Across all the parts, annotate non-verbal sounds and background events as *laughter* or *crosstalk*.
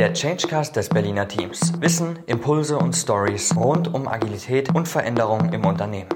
Der Changecast des Berliner Teams. Wissen, Impulse und Stories rund um Agilität und Veränderung im Unternehmen.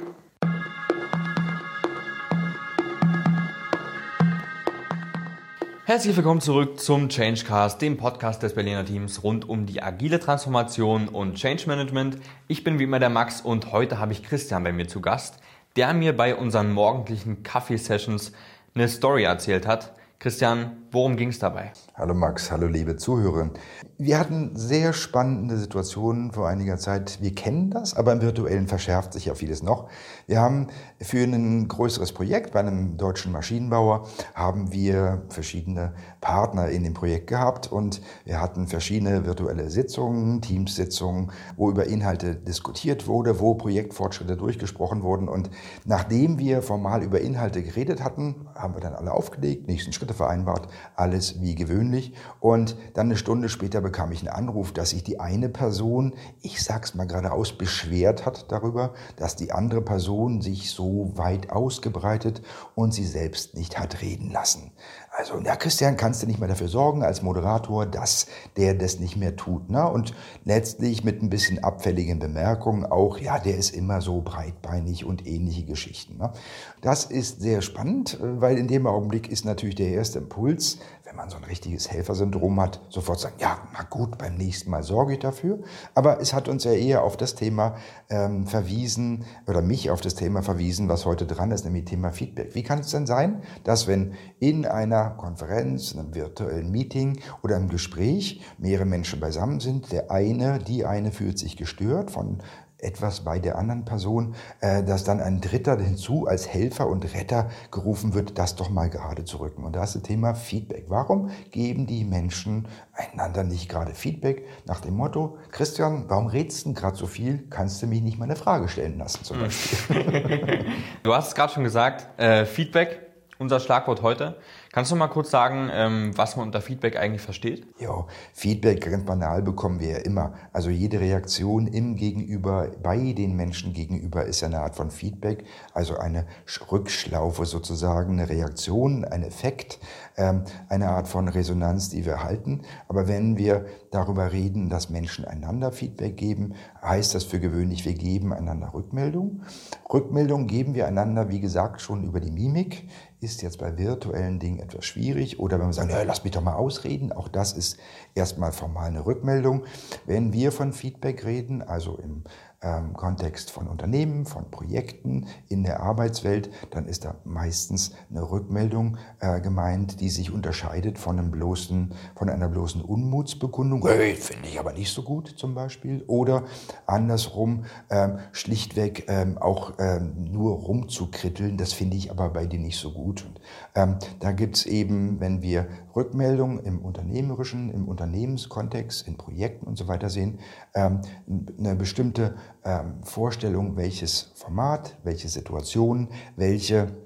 Herzlich willkommen zurück zum Changecast, dem Podcast des Berliner Teams rund um die agile Transformation und Change Management. Ich bin wie immer der Max und heute habe ich Christian bei mir zu Gast, der mir bei unseren morgendlichen Kaffeesessions eine Story erzählt hat. Christian, worum ging es dabei? Hallo Max, hallo liebe Zuhörer. Wir hatten sehr spannende Situationen vor einiger Zeit. Wir kennen das, aber im Virtuellen verschärft sich ja vieles noch. Wir haben für ein größeres Projekt bei einem deutschen Maschinenbauer haben wir verschiedene Partner in dem Projekt gehabt und wir hatten verschiedene virtuelle Sitzungen, Teamsitzungen, wo über Inhalte diskutiert wurde, wo Projektfortschritte durchgesprochen wurden und nachdem wir formal über Inhalte geredet hatten, haben wir dann alle aufgelegt, nächsten Schritte vereinbart, alles wie gewöhnlich. Und dann eine Stunde später bekam ich einen Anruf, dass sich die eine Person, ich sag's mal geradeaus, beschwert hat darüber, dass die andere Person sich so weit ausgebreitet und sie selbst nicht hat reden lassen. Also, ja, Christian, kannst du nicht mehr dafür sorgen als Moderator, dass der das nicht mehr tut. Ne? Und letztlich mit ein bisschen abfälligen Bemerkungen auch, ja, der ist immer so breitbeinig und ähnliche Geschichten. Ne? Das ist sehr spannend, äh, weil in dem Augenblick ist natürlich der erste Impuls, wenn man so ein richtiges Helfersyndrom hat, sofort sagen, ja, na gut, beim nächsten Mal sorge ich dafür. Aber es hat uns ja eher auf das Thema ähm, verwiesen oder mich auf das Thema verwiesen, was heute dran ist, nämlich Thema Feedback. Wie kann es denn sein, dass wenn in einer Konferenz, in einem virtuellen Meeting oder einem Gespräch mehrere Menschen beisammen sind, der eine, die eine fühlt sich gestört von etwas bei der anderen Person, äh, dass dann ein Dritter hinzu als Helfer und Retter gerufen wird, das doch mal gerade zu rücken. Und da ist das Thema Feedback. Warum geben die Menschen einander nicht gerade Feedback nach dem Motto, Christian, warum redest du gerade so viel? Kannst du mich nicht mal eine Frage stellen lassen zum Beispiel? *laughs* du hast es gerade schon gesagt, äh, Feedback, unser Schlagwort heute. Kannst du mal kurz sagen, ähm, was man unter Feedback eigentlich versteht? Ja, Feedback ganz banal bekommen wir ja immer. Also jede Reaktion im Gegenüber, bei den Menschen gegenüber ist ja eine Art von Feedback, also eine Rückschlaufe sozusagen, eine Reaktion, ein Effekt, ähm, eine Art von Resonanz, die wir halten. Aber wenn wir darüber reden, dass Menschen einander Feedback geben, heißt das für gewöhnlich, wir geben einander Rückmeldung. Rückmeldung geben wir einander, wie gesagt, schon über die Mimik, ist jetzt bei virtuellen Dingen etwas schwierig. Oder wenn wir sagen, lass mich doch mal ausreden, auch das ist erstmal formal eine Rückmeldung. Wenn wir von Feedback reden, also im ähm, Kontext von Unternehmen, von Projekten in der Arbeitswelt, dann ist da meistens eine Rückmeldung äh, gemeint, die sich unterscheidet von, einem bloßen, von einer bloßen Unmutsbekundung. Hey, finde ich aber nicht so gut zum Beispiel. Oder andersrum ähm, schlichtweg ähm, auch ähm, nur rumzukritteln, das finde ich aber bei dir nicht so gut. Und, ähm, da gibt's eben, wenn wir Rückmeldungen im unternehmerischen, im Unternehmenskontext, in Projekten und so weiter sehen, ähm, eine bestimmte ähm, Vorstellung, welches Format, welche Situation, welche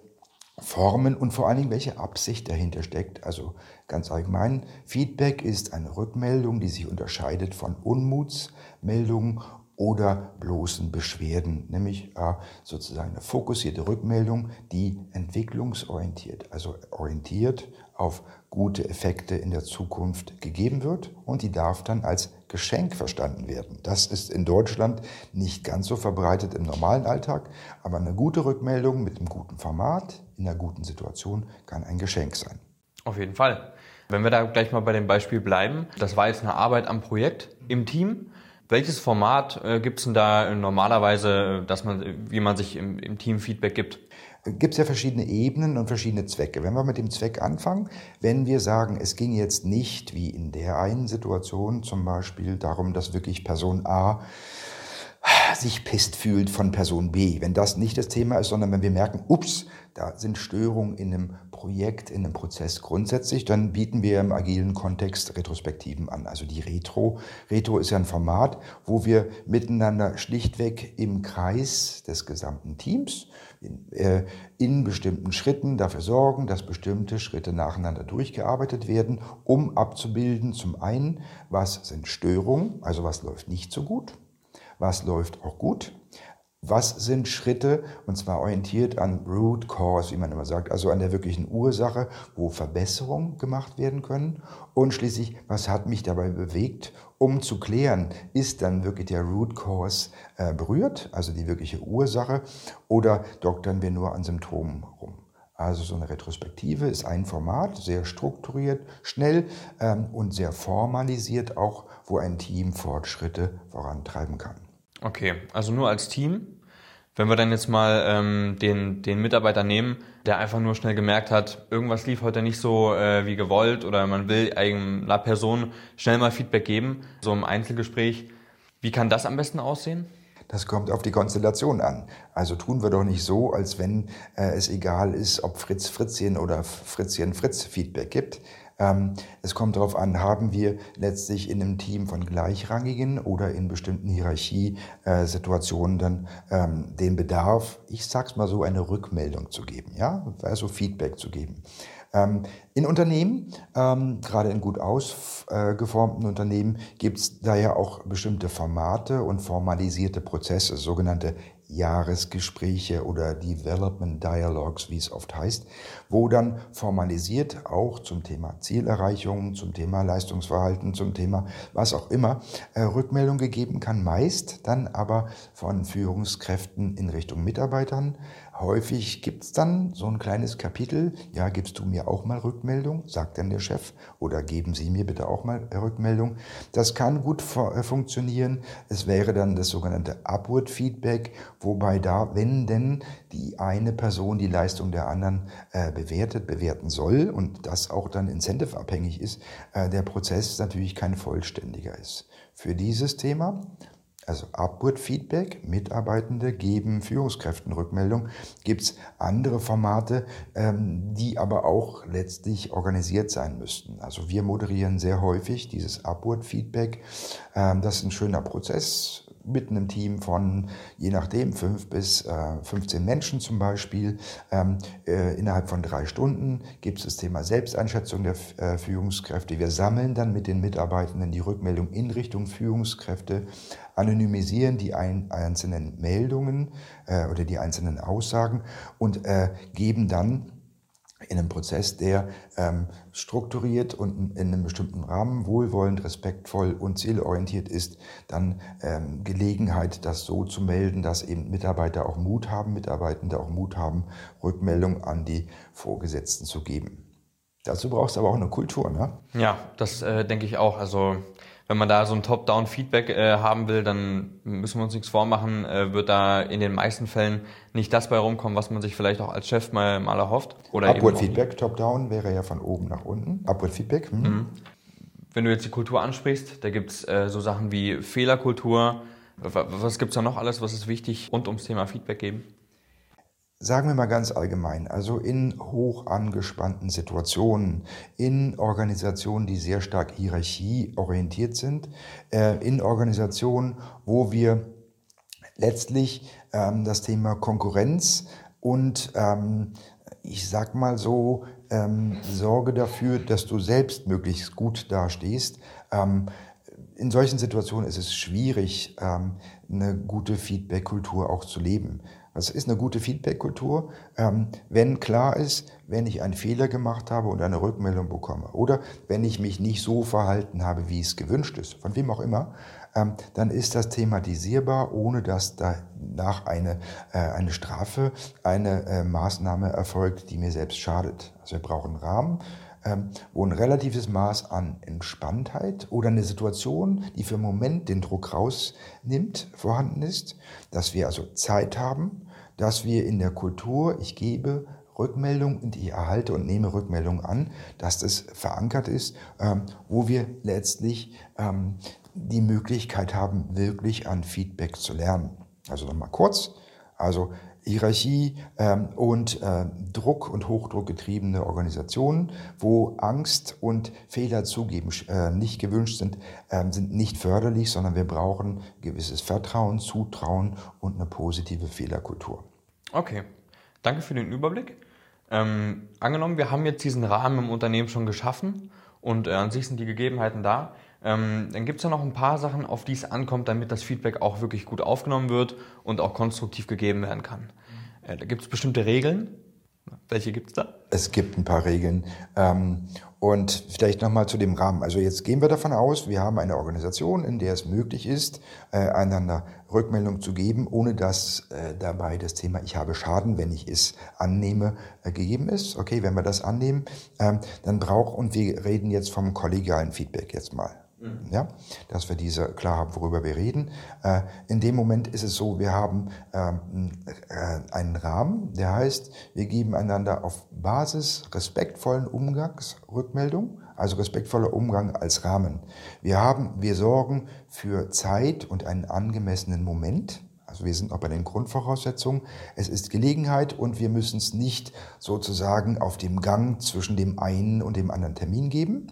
Formen und vor allen Dingen, welche Absicht dahinter steckt. Also ganz allgemein, Feedback ist eine Rückmeldung, die sich unterscheidet von Unmutsmeldungen oder bloßen Beschwerden, nämlich äh, sozusagen eine fokussierte Rückmeldung, die entwicklungsorientiert, also orientiert auf gute Effekte in der Zukunft gegeben wird und die darf dann als Geschenk verstanden werden. Das ist in Deutschland nicht ganz so verbreitet im normalen Alltag, aber eine gute Rückmeldung mit einem guten Format in einer guten Situation kann ein Geschenk sein. Auf jeden Fall. Wenn wir da gleich mal bei dem Beispiel bleiben, das war jetzt eine Arbeit am Projekt im Team. Welches Format äh, gibt es denn da normalerweise, dass man, wie man sich im, im Team Feedback gibt? Gibt es ja verschiedene Ebenen und verschiedene Zwecke. Wenn wir mit dem Zweck anfangen, wenn wir sagen, es ging jetzt nicht wie in der einen Situation zum Beispiel darum, dass wirklich Person A sich pisst fühlt von Person B. Wenn das nicht das Thema ist, sondern wenn wir merken, ups, da sind Störungen in einem Projekt, in einem Prozess grundsätzlich, dann bieten wir im agilen Kontext Retrospektiven an. Also die Retro. Retro ist ja ein Format, wo wir miteinander schlichtweg im Kreis des gesamten Teams in, äh, in bestimmten Schritten dafür sorgen, dass bestimmte Schritte nacheinander durchgearbeitet werden, um abzubilden, zum einen, was sind Störungen, also was läuft nicht so gut, was läuft auch gut, was sind Schritte, und zwar orientiert an Root Cause, wie man immer sagt, also an der wirklichen Ursache, wo Verbesserungen gemacht werden können. Und schließlich, was hat mich dabei bewegt, um zu klären, ist dann wirklich der Root Cause äh, berührt, also die wirkliche Ursache, oder doktern wir nur an Symptomen rum. Also so eine Retrospektive ist ein Format, sehr strukturiert, schnell ähm, und sehr formalisiert auch, wo ein Team Fortschritte vorantreiben kann. Okay, also nur als Team. Wenn wir dann jetzt mal ähm, den, den Mitarbeiter nehmen, der einfach nur schnell gemerkt hat, irgendwas lief heute nicht so äh, wie gewollt oder man will einer Person schnell mal Feedback geben, so im Einzelgespräch, wie kann das am besten aussehen? Das kommt auf die Konstellation an. Also tun wir doch nicht so, als wenn äh, es egal ist, ob Fritz Fritzchen oder Fritzchen Fritz Feedback gibt. Ähm, es kommt darauf an, haben wir letztlich in einem Team von Gleichrangigen oder in bestimmten Hierarchiesituationen dann ähm, den Bedarf, ich sag's mal so, eine Rückmeldung zu geben, ja, also Feedback zu geben. Ähm, in Unternehmen, gerade in gut ausgeformten Unternehmen, gibt es daher auch bestimmte Formate und formalisierte Prozesse, sogenannte Jahresgespräche oder Development Dialogues, wie es oft heißt, wo dann formalisiert auch zum Thema Zielerreichung, zum Thema Leistungsverhalten, zum Thema was auch immer äh, Rückmeldung gegeben kann, meist dann aber von Führungskräften in Richtung Mitarbeitern Häufig gibt's dann so ein kleines Kapitel, ja, gibst du mir auch mal Rückmeldung, sagt dann der Chef, oder geben Sie mir bitte auch mal Rückmeldung. Das kann gut äh, funktionieren. Es wäre dann das sogenannte Upward Feedback, wobei da, wenn denn die eine Person die Leistung der anderen äh, bewertet, bewerten soll und das auch dann incentive-abhängig ist, äh, der Prozess natürlich kein vollständiger ist. Für dieses Thema also Upward Feedback, Mitarbeitende geben Führungskräften Rückmeldung. Gibt es andere Formate, ähm, die aber auch letztlich organisiert sein müssten. Also wir moderieren sehr häufig dieses Upward Feedback. Ähm, das ist ein schöner Prozess mit einem Team von, je nachdem, fünf bis äh, 15 Menschen zum Beispiel. Ähm, äh, innerhalb von drei Stunden gibt es das Thema Selbsteinschätzung der äh, Führungskräfte. Wir sammeln dann mit den Mitarbeitenden die Rückmeldung in Richtung Führungskräfte, anonymisieren die ein, einzelnen Meldungen äh, oder die einzelnen Aussagen und äh, geben dann in einem Prozess, der ähm, strukturiert und in einem bestimmten Rahmen wohlwollend, respektvoll und zielorientiert ist, dann ähm, Gelegenheit, das so zu melden, dass eben Mitarbeiter auch Mut haben, Mitarbeitende auch Mut haben, Rückmeldung an die Vorgesetzten zu geben. Dazu brauchst du aber auch eine Kultur, ne? Ja, das äh, denke ich auch. Also wenn man da so ein Top-Down-Feedback äh, haben will, dann müssen wir uns nichts vormachen, äh, wird da in den meisten Fällen nicht das bei rumkommen, was man sich vielleicht auch als Chef mal, mal erhofft. Oder Upward Feedback, Top-Down wäre ja von oben nach unten. Upward Feedback. Hm. Mhm. Wenn du jetzt die Kultur ansprichst, da gibt's äh, so Sachen wie Fehlerkultur. Was gibt's da noch alles, was ist wichtig rund ums Thema Feedback geben? Sagen wir mal ganz allgemein, also in hoch angespannten Situationen, in Organisationen, die sehr stark hierarchieorientiert sind, äh, in Organisationen, wo wir letztlich ähm, das Thema Konkurrenz und ähm, ich sag mal so, ähm, Sorge dafür, dass du selbst möglichst gut dastehst. In solchen Situationen ist es schwierig, eine gute Feedback-Kultur auch zu leben. Das ist eine gute Feedback-Kultur, ähm, wenn klar ist, wenn ich einen Fehler gemacht habe und eine Rückmeldung bekomme oder wenn ich mich nicht so verhalten habe, wie es gewünscht ist, von wem auch immer, ähm, dann ist das thematisierbar, ohne dass danach eine, äh, eine Strafe, eine äh, Maßnahme erfolgt, die mir selbst schadet. Also wir brauchen einen Rahmen, wo ein relatives Maß an Entspanntheit oder eine Situation, die für einen Moment den Druck rausnimmt, vorhanden ist, dass wir also Zeit haben, dass wir in der Kultur, ich gebe Rückmeldung und ich erhalte und nehme Rückmeldung an, dass das verankert ist, ähm, wo wir letztlich ähm, die Möglichkeit haben, wirklich an Feedback zu lernen. Also nochmal kurz. Also Hierarchie ähm, und äh, Druck und Hochdruck getriebene Organisationen, wo Angst und Fehler zugeben äh, nicht gewünscht sind, äh, sind nicht förderlich, sondern wir brauchen gewisses Vertrauen, Zutrauen und eine positive Fehlerkultur. Okay, danke für den Überblick. Ähm, angenommen, wir haben jetzt diesen Rahmen im Unternehmen schon geschaffen und äh, an sich sind die Gegebenheiten da. Ähm, dann gibt es ja noch ein paar Sachen, auf die es ankommt, damit das Feedback auch wirklich gut aufgenommen wird und auch konstruktiv gegeben werden kann. Äh, da gibt es bestimmte Regeln. Welche gibt es da? Es gibt ein paar Regeln. Ähm, und vielleicht nochmal zu dem Rahmen. Also jetzt gehen wir davon aus, wir haben eine Organisation, in der es möglich ist, äh, einander Rückmeldung zu geben, ohne dass äh, dabei das Thema Ich habe Schaden, wenn ich es annehme, äh, gegeben ist. Okay, wenn wir das annehmen, ähm, dann braucht, und wir reden jetzt vom kollegialen Feedback jetzt mal. Mhm. Ja, dass wir diese klar haben, worüber wir reden. Äh, in dem Moment ist es so, wir haben ähm, äh, einen Rahmen, der heißt, wir geben einander auf Basis respektvollen Umgangs Rückmeldung, also respektvoller Umgang als Rahmen. Wir haben, wir sorgen für Zeit und einen angemessenen Moment. Also wir sind noch bei den Grundvoraussetzungen. Es ist Gelegenheit und wir müssen es nicht sozusagen auf dem Gang zwischen dem einen und dem anderen Termin geben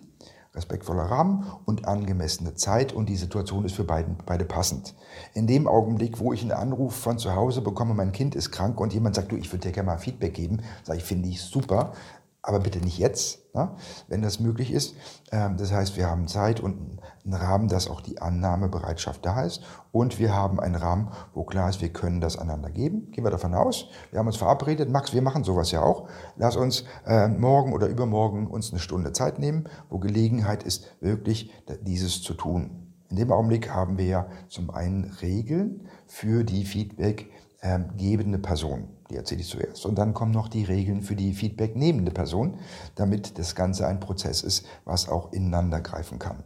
respektvoller Rahmen und angemessene Zeit und die Situation ist für beiden, beide passend. In dem Augenblick, wo ich einen Anruf von zu Hause bekomme, mein Kind ist krank und jemand sagt, du, ich würde dir gerne mal Feedback geben, sage ich, finde ich super, aber bitte nicht jetzt, ne, wenn das möglich ist. Ähm, das heißt, wir haben Zeit und einen Rahmen, dass auch die Annahmebereitschaft da ist. Und wir haben einen Rahmen, wo klar ist, wir können das einander geben. Gehen wir davon aus. Wir haben uns verabredet. Max, wir machen sowas ja auch. Lass uns äh, morgen oder übermorgen uns eine Stunde Zeit nehmen, wo Gelegenheit ist, wirklich dieses zu tun. In dem Augenblick haben wir ja zum einen Regeln für die Feedback ähm, gebende Person. Die erzähle ich zuerst. Und dann kommen noch die Regeln für die feedbacknehmende Person, damit das Ganze ein Prozess ist, was auch ineinander greifen kann.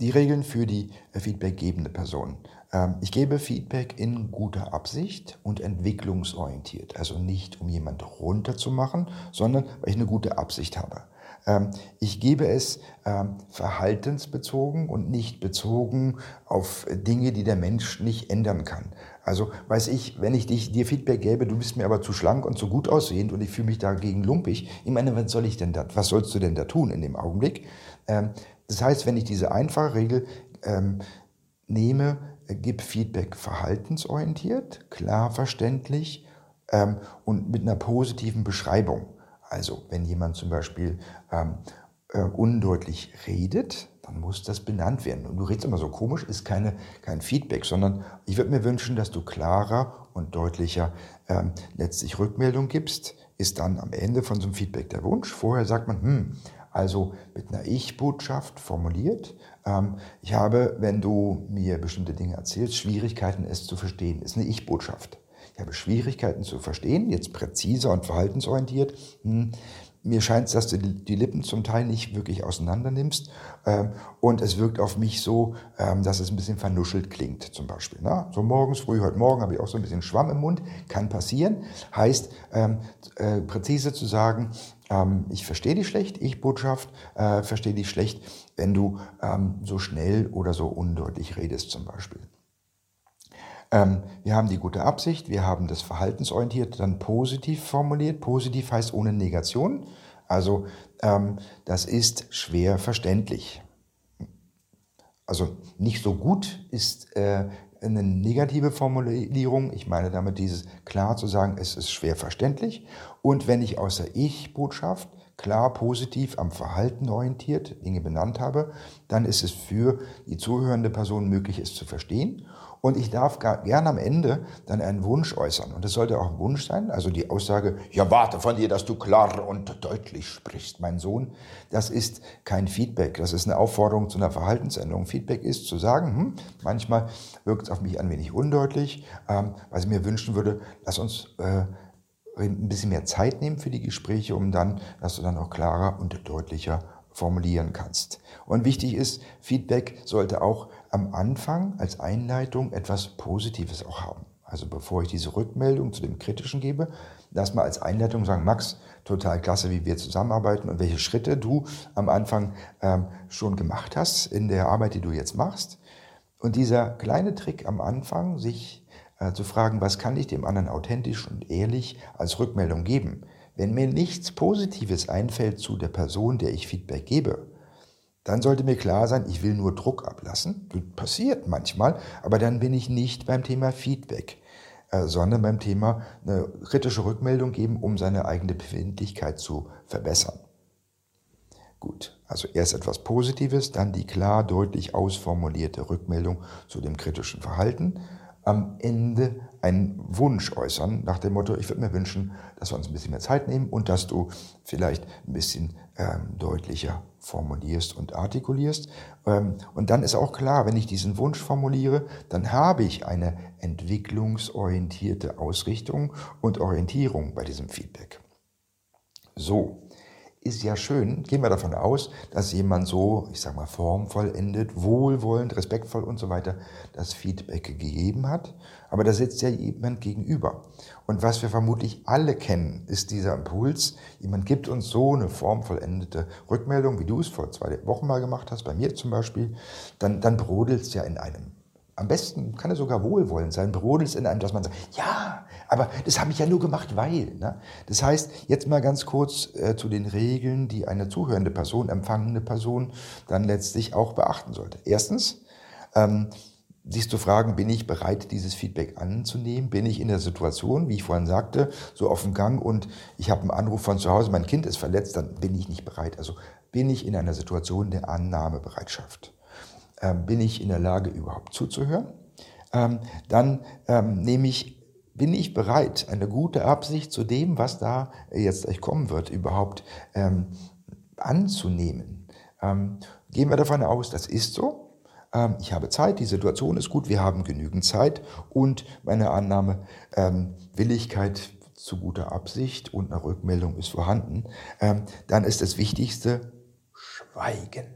Die Regeln für die äh, feedbackgebende Person. Ähm, ich gebe Feedback in guter Absicht und entwicklungsorientiert. Also nicht, um jemand runterzumachen, sondern weil ich eine gute Absicht habe. Ähm, ich gebe es ähm, verhaltensbezogen und nicht bezogen auf Dinge, die der Mensch nicht ändern kann. Also weiß ich, wenn ich dich, dir Feedback gäbe, du bist mir aber zu schlank und zu gut aussehend und ich fühle mich dagegen lumpig. Ich meine, was soll ich denn da, was sollst du denn da tun in dem Augenblick? Ähm, das heißt, wenn ich diese einfache Regel nehme, gib Feedback verhaltensorientiert, klar verständlich und mit einer positiven Beschreibung. Also wenn jemand zum Beispiel ähm, äh, undeutlich redet, dann muss das benannt werden. Und du redest immer so komisch, ist keine, kein Feedback, sondern ich würde mir wünschen, dass du klarer und deutlicher ähm, letztlich Rückmeldung gibst, ist dann am Ende von so einem Feedback der Wunsch. Vorher sagt man, hm, also mit einer Ich-Botschaft formuliert. Ähm, ich habe, wenn du mir bestimmte Dinge erzählst, Schwierigkeiten, es zu verstehen. Ist eine Ich-Botschaft. Ich habe Schwierigkeiten zu verstehen, jetzt präziser und verhaltensorientiert. Hm. Mir scheint es, dass du die Lippen zum Teil nicht wirklich auseinander nimmst. Ähm, und es wirkt auf mich so, ähm, dass es ein bisschen vernuschelt klingt, zum Beispiel. Ne? So morgens früh, heute Morgen habe ich auch so ein bisschen Schwamm im Mund. Kann passieren. Heißt, ähm, äh, präzise zu sagen, ich verstehe dich schlecht, ich Botschaft, äh, verstehe dich schlecht, wenn du so schnell oder so undeutlich redest, zum Beispiel. Ähm, wir haben die gute Absicht, wir haben das verhaltensorientiert dann positiv formuliert. Positiv heißt ohne Negation. Also ähm, das ist schwer verständlich. Also nicht so gut ist äh, eine negative Formulierung. Ich meine damit dieses klar zu sagen, es ist schwer verständlich. Und wenn ich außer Ich-Botschaft klar positiv am Verhalten orientiert Dinge benannt habe, dann ist es für die zuhörende Person möglich, es zu verstehen. Und ich darf gerne am Ende dann einen Wunsch äußern. Und das sollte auch ein Wunsch sein. Also die Aussage, ja, warte von dir, dass du klar und deutlich sprichst, mein Sohn. Das ist kein Feedback. Das ist eine Aufforderung zu einer Verhaltensänderung. Feedback ist zu sagen, hm, manchmal wirkt es auf mich ein wenig undeutlich. Ähm, was ich mir wünschen würde, lass uns äh, ein bisschen mehr Zeit nehmen für die Gespräche, um dann, dass du dann auch klarer und deutlicher formulieren kannst. Und wichtig ist, Feedback sollte auch am Anfang als Einleitung etwas Positives auch haben. Also bevor ich diese Rückmeldung zu dem Kritischen gebe, lass mal als Einleitung sagen, Max, total klasse, wie wir zusammenarbeiten und welche Schritte du am Anfang ähm, schon gemacht hast in der Arbeit, die du jetzt machst. Und dieser kleine Trick am Anfang, sich äh, zu fragen, was kann ich dem anderen authentisch und ehrlich als Rückmeldung geben? Wenn mir nichts Positives einfällt zu der Person, der ich Feedback gebe, dann sollte mir klar sein, ich will nur Druck ablassen. Das passiert manchmal, aber dann bin ich nicht beim Thema Feedback, äh, sondern beim Thema eine kritische Rückmeldung geben, um seine eigene Befindlichkeit zu verbessern. Gut, also erst etwas Positives, dann die klar, deutlich ausformulierte Rückmeldung zu dem kritischen Verhalten. Am Ende einen Wunsch äußern nach dem Motto, ich würde mir wünschen, dass wir uns ein bisschen mehr Zeit nehmen und dass du vielleicht ein bisschen ähm, deutlicher formulierst und artikulierst. Ähm, und dann ist auch klar, wenn ich diesen Wunsch formuliere, dann habe ich eine entwicklungsorientierte Ausrichtung und Orientierung bei diesem Feedback. So, ist ja schön, gehen wir davon aus, dass jemand so, ich sag mal, formvollendet, wohlwollend, respektvoll und so weiter das Feedback gegeben hat. Aber da sitzt ja jemand gegenüber. Und was wir vermutlich alle kennen, ist dieser Impuls, jemand gibt uns so eine formvollendete Rückmeldung, wie du es vor zwei Wochen mal gemacht hast, bei mir zum Beispiel, dann, dann brodelt es ja in einem. Am besten kann es sogar wohlwollend sein, brodelt es in einem, dass man sagt, ja, aber das habe ich ja nur gemacht, weil. Ne? Das heißt, jetzt mal ganz kurz äh, zu den Regeln, die eine zuhörende Person, empfangende Person dann letztlich auch beachten sollte. Erstens, ähm, siehst du fragen, bin ich bereit, dieses Feedback anzunehmen? Bin ich in der Situation, wie ich vorhin sagte, so auf dem Gang und ich habe einen Anruf von zu Hause, mein Kind ist verletzt, dann bin ich nicht bereit. Also bin ich in einer Situation der Annahmebereitschaft? Ähm, bin ich in der Lage, überhaupt zuzuhören? Ähm, dann ähm, nehme ich bin ich bereit, eine gute Absicht zu dem, was da jetzt gleich kommen wird, überhaupt ähm, anzunehmen? Ähm, gehen wir davon aus, das ist so. Ähm, ich habe Zeit, die Situation ist gut, wir haben genügend Zeit und meine Annahme, ähm, Willigkeit zu guter Absicht und eine Rückmeldung ist vorhanden. Ähm, dann ist das Wichtigste Schweigen.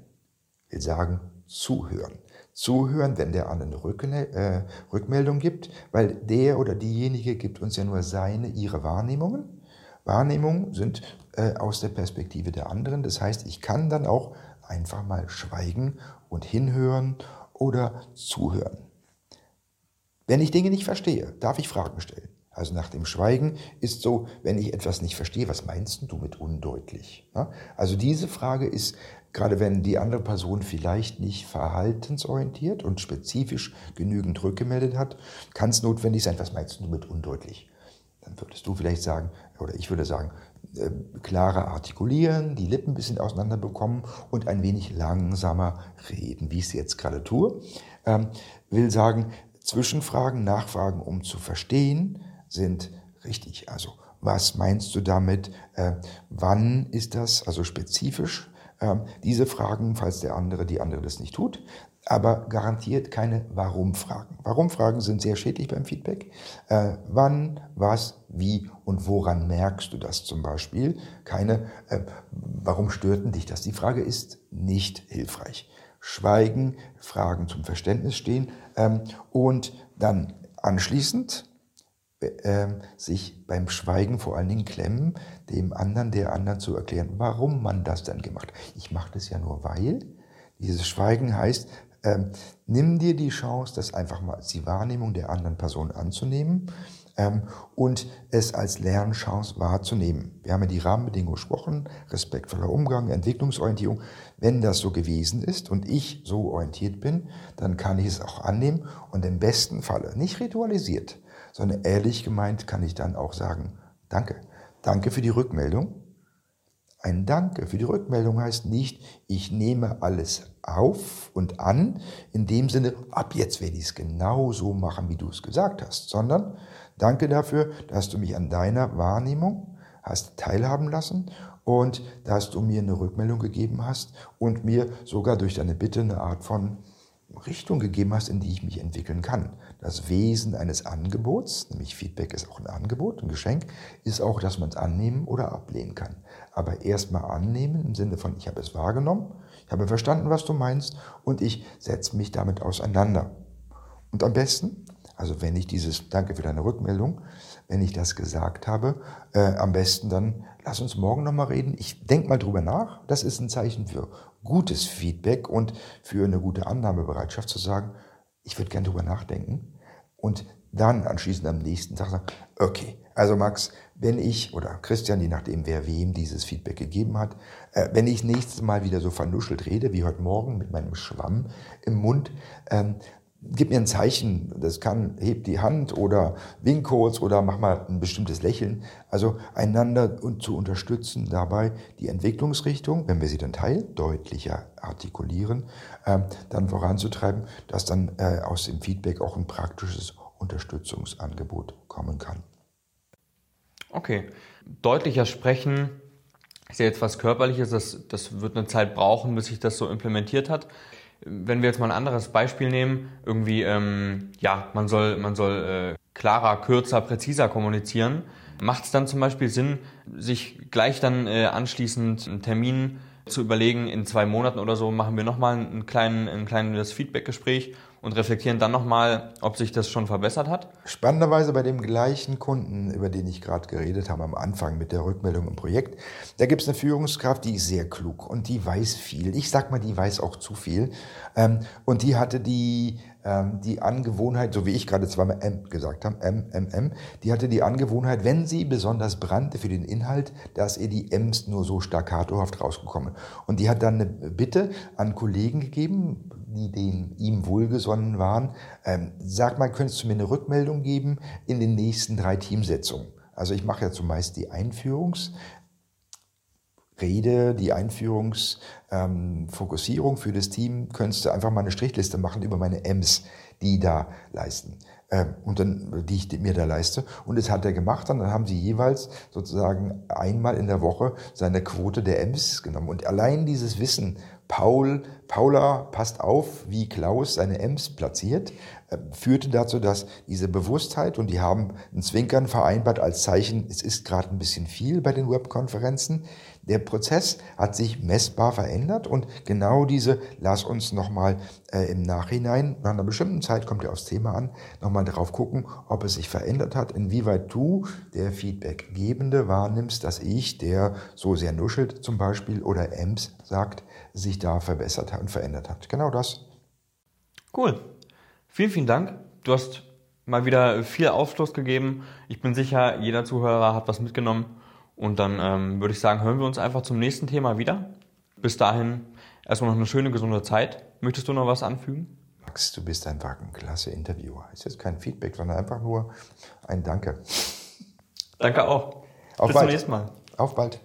Ich will sagen, zuhören zuhören, wenn der andere eine äh, Rückmeldung gibt, weil der oder diejenige gibt uns ja nur seine, ihre Wahrnehmungen. Wahrnehmungen sind äh, aus der Perspektive der anderen. Das heißt, ich kann dann auch einfach mal schweigen und hinhören oder zuhören. Wenn ich Dinge nicht verstehe, darf ich Fragen stellen. Also nach dem Schweigen ist so, wenn ich etwas nicht verstehe, was meinst du mit undeutlich? Also diese Frage ist gerade wenn die andere Person vielleicht nicht verhaltensorientiert und spezifisch genügend rückgemeldet hat, kann es notwendig sein, was meinst du mit undeutlich? Dann würdest du vielleicht sagen, oder ich würde sagen, äh, klarer artikulieren, die Lippen ein bisschen auseinander bekommen und ein wenig langsamer reden, wie ich es jetzt gerade tue. Ähm, will sagen, Zwischenfragen, Nachfragen, um zu verstehen, sind richtig. Also, was meinst du damit? Äh, wann ist das? Also spezifisch ähm, diese Fragen, falls der andere, die andere das nicht tut, aber garantiert keine Warum-Fragen. Warum-Fragen sind sehr schädlich beim Feedback. Äh, wann, was, wie und woran merkst du das zum Beispiel? Keine, äh, warum störten dich das? Die Frage ist nicht hilfreich. Schweigen, Fragen zum Verständnis stehen ähm, und dann anschließend äh, sich beim Schweigen vor allen Dingen klemmen, dem anderen, der anderen zu erklären, warum man das dann gemacht hat. Ich mache das ja nur weil. Dieses Schweigen heißt, ähm, nimm dir die Chance, das einfach mal als die Wahrnehmung der anderen Person anzunehmen ähm, und es als Lernchance wahrzunehmen. Wir haben ja die Rahmenbedingungen gesprochen, respektvoller Umgang, Entwicklungsorientierung. Wenn das so gewesen ist und ich so orientiert bin, dann kann ich es auch annehmen und im besten Falle, nicht ritualisiert, sondern ehrlich gemeint kann ich dann auch sagen, danke. Danke für die Rückmeldung. Ein Danke für die Rückmeldung heißt nicht, ich nehme alles auf und an, in dem Sinne, ab jetzt werde ich es genau so machen, wie du es gesagt hast, sondern danke dafür, dass du mich an deiner Wahrnehmung hast teilhaben lassen und dass du mir eine Rückmeldung gegeben hast und mir sogar durch deine Bitte eine Art von Richtung gegeben hast, in die ich mich entwickeln kann. Das Wesen eines Angebots, nämlich Feedback ist auch ein Angebot, ein Geschenk, ist auch, dass man es annehmen oder ablehnen kann. Aber erstmal annehmen im Sinne von, ich habe es wahrgenommen, ich habe verstanden, was du meinst und ich setze mich damit auseinander. Und am besten, also wenn ich dieses, danke für deine Rückmeldung, wenn ich das gesagt habe, äh, am besten dann, lass uns morgen nochmal reden. Ich denke mal drüber nach. Das ist ein Zeichen für gutes Feedback und für eine gute Annahmebereitschaft zu sagen, ich würde gerne drüber nachdenken und dann anschließend am nächsten Tag sagen, okay, also Max, wenn ich oder Christian, je nachdem wer wem dieses Feedback gegeben hat, äh, wenn ich nächstes Mal wieder so vernuschelt rede wie heute Morgen mit meinem Schwamm im Mund, ähm, gib mir ein Zeichen, das kann, heb die Hand oder wink kurz oder mach mal ein bestimmtes Lächeln. Also einander und zu unterstützen dabei, die Entwicklungsrichtung, wenn wir sie dann teilen, deutlicher artikulieren, äh, dann voranzutreiben, dass dann äh, aus dem Feedback auch ein praktisches Unterstützungsangebot kommen kann. Okay, deutlicher sprechen ist ja jetzt was Körperliches, das, das wird eine Zeit brauchen, bis sich das so implementiert hat. Wenn wir jetzt mal ein anderes Beispiel nehmen, irgendwie, ähm, ja, man soll, man soll äh, klarer, kürzer, präziser kommunizieren, macht es dann zum Beispiel Sinn, sich gleich dann äh, anschließend einen Termin zu überlegen, in zwei Monaten oder so machen wir nochmal ein, kleinen, ein kleines Feedback-Gespräch und reflektieren dann nochmal, ob sich das schon verbessert hat? Spannenderweise bei dem gleichen Kunden, über den ich gerade geredet habe am Anfang mit der Rückmeldung im Projekt, da gibt es eine Führungskraft, die ist sehr klug und die weiß viel. Ich sag mal, die weiß auch zu viel. Ähm, und die hatte die ähm, die Angewohnheit, so wie ich gerade zweimal M gesagt habe, M, M, M, die hatte die Angewohnheit, wenn sie besonders brannte für den Inhalt, dass ihr die M's nur so staccatohaft rausgekommen. Und die hat dann eine Bitte an Kollegen gegeben, die dem ihm wohlgesonnen waren, ähm, sag mal, könntest du mir eine Rückmeldung geben in den nächsten drei Teamsetzungen? Also ich mache ja zumeist die Einführungs- Rede, die Einführungsfokussierung ähm, für das Team, könntest du einfach mal eine Strichliste machen über meine M's, die da leisten. Ähm, und dann, die ich mir da leiste. Und das hat er gemacht. Und dann haben sie jeweils sozusagen einmal in der Woche seine Quote der M's genommen. Und allein dieses Wissen, Paul, Paula passt auf, wie Klaus seine M's platziert, äh, führte dazu, dass diese Bewusstheit, und die haben ein Zwinkern vereinbart als Zeichen, es ist gerade ein bisschen viel bei den Webkonferenzen, der Prozess hat sich messbar verändert und genau diese, lass uns nochmal äh, im Nachhinein, nach einer bestimmten Zeit kommt ja aufs Thema an, nochmal darauf gucken, ob es sich verändert hat, inwieweit du, der Feedbackgebende, wahrnimmst, dass ich, der so sehr nuschelt zum Beispiel oder Ems sagt, sich da verbessert und verändert hat. Genau das. Cool. Vielen, vielen Dank. Du hast mal wieder viel Aufschluss gegeben. Ich bin sicher, jeder Zuhörer hat was mitgenommen. Und dann ähm, würde ich sagen, hören wir uns einfach zum nächsten Thema wieder. Bis dahin erstmal noch eine schöne, gesunde Zeit. Möchtest du noch was anfügen? Max, du bist einfach ein klasse Interviewer. Ist jetzt kein Feedback, sondern einfach nur ein Danke. Danke auch. Auf Bis bald. zum nächsten Mal. Auf bald.